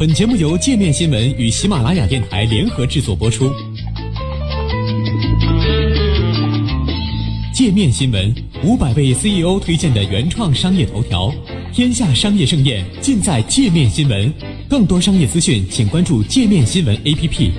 本节目由界面新闻与喜马拉雅电台联合制作播出。界面新闻五百位 CEO 推荐的原创商业头条，天下商业盛宴尽在界面新闻。更多商业资讯，请关注界面新闻 APP。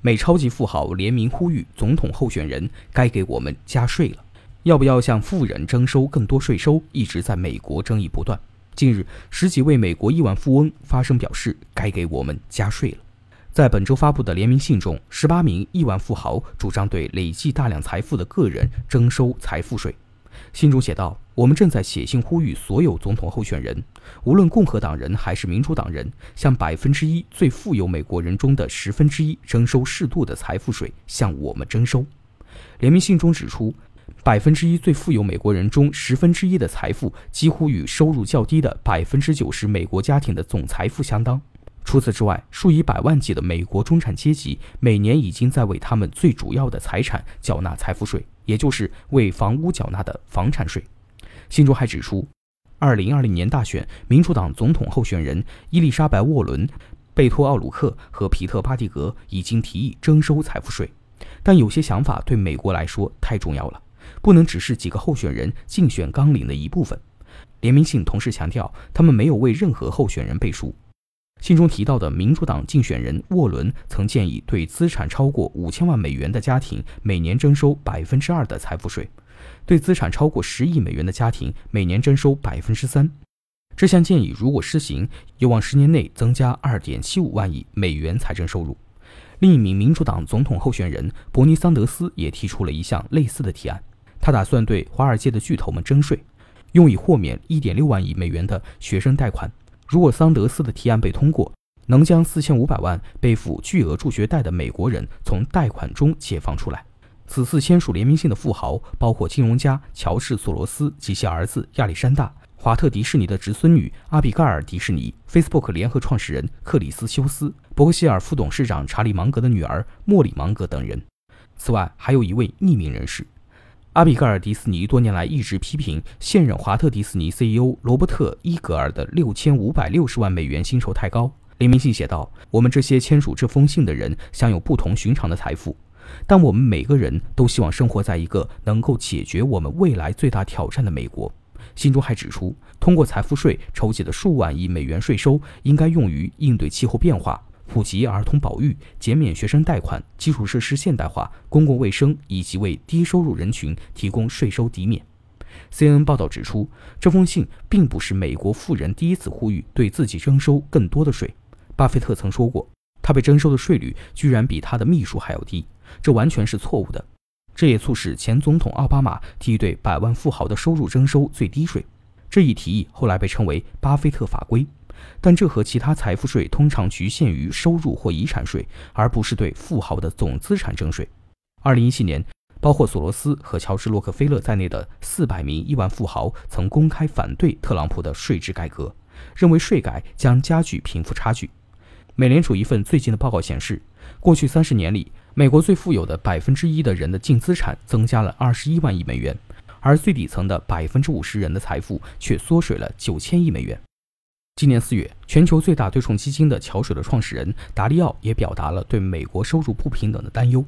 美超级富豪联名呼吁总统候选人该给我们加税了，要不要向富人征收更多税收，一直在美国争议不断。近日，十几位美国亿万富翁发声表示，该给我们加税了。在本周发布的联名信中，十八名亿万富豪主张对累计大量财富的个人征收财富税。信中写道：“我们正在写信呼吁所有总统候选人，无论共和党人还是民主党人，向百分之一最富有美国人中的十分之一征收适度的财富税，向我们征收。”联名信中指出。百分之一最富有美国人中十分之一的财富，几乎与收入较低的百分之九十美国家庭的总财富相当。除此之外，数以百万计的美国中产阶级每年已经在为他们最主要的财产缴纳财富税，也就是为房屋缴纳的房产税。信中还指出，二零二零年大选，民主党总统候选人伊丽莎白·沃伦、贝托·奥鲁克和皮特·巴蒂格已经提议征收财富税，但有些想法对美国来说太重要了。不能只是几个候选人竞选纲领的一部分。联名信同时强调，他们没有为任何候选人背书。信中提到的民主党竞选人沃伦曾建议对资产超过五千万美元的家庭每年征收百分之二的财富税，对资产超过十亿美元的家庭每年征收百分之三。这项建议如果施行，有望十年内增加二点七五万亿美元财政收入。另一名民主党总统候选人伯尼桑德斯也提出了一项类似的提案。他打算对华尔街的巨头们征税，用以豁免1.6万亿美元的学生贷款。如果桑德斯的提案被通过，能将4500万背负巨额助学贷的美国人从贷款中解放出来。此次签署联名信的富豪包括金融家乔治·索罗斯及其儿子亚历山大、华特迪士尼的侄孙女阿比盖尔·迪士尼、Facebook 联合创始人克里斯·休斯、伯克希尔副董事长查理·芒格的女儿莫里·芒格等人。此外，还有一位匿名人士。阿比盖尔·迪斯尼多年来一直批评现任华特迪士尼 CEO 罗伯特·伊格尔的六千五百六十万美元薪酬太高。联名信写道：“我们这些签署这封信的人享有不同寻常的财富，但我们每个人都希望生活在一个能够解决我们未来最大挑战的美国。”信中还指出，通过财富税筹集的数万亿美元税收应该用于应对气候变化。普及儿童保育、减免学生贷款、基础设施现代化、公共卫生，以及为低收入人群提供税收抵免。CNN 报道指出，这封信并不是美国富人第一次呼吁对自己征收更多的税。巴菲特曾说过，他被征收的税率居然比他的秘书还要低，这完全是错误的。这也促使前总统奥巴马提议对百万富豪的收入征收最低税。这一提议后来被称为“巴菲特法规”。但这和其他财富税通常局限于收入或遗产税，而不是对富豪的总资产征税。二零一七年，包括索罗斯和乔治·洛克菲勒在内的四百名亿万富豪曾公开反对特朗普的税制改革，认为税改将加剧贫富差距。美联储一份最近的报告显示，过去三十年里，美国最富有的百分之一的人的净资产增加了二十一万亿美元，而最底层的百分之五十人的财富却缩水了九千亿美元。今年四月，全球最大对冲基金的桥水的创始人达利奥也表达了对美国收入不平等的担忧。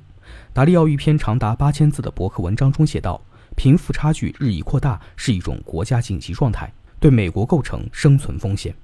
达利奥一篇长达八千字的博客文章中写道：“贫富差距日益扩大是一种国家紧急状态，对美国构成生存风险。”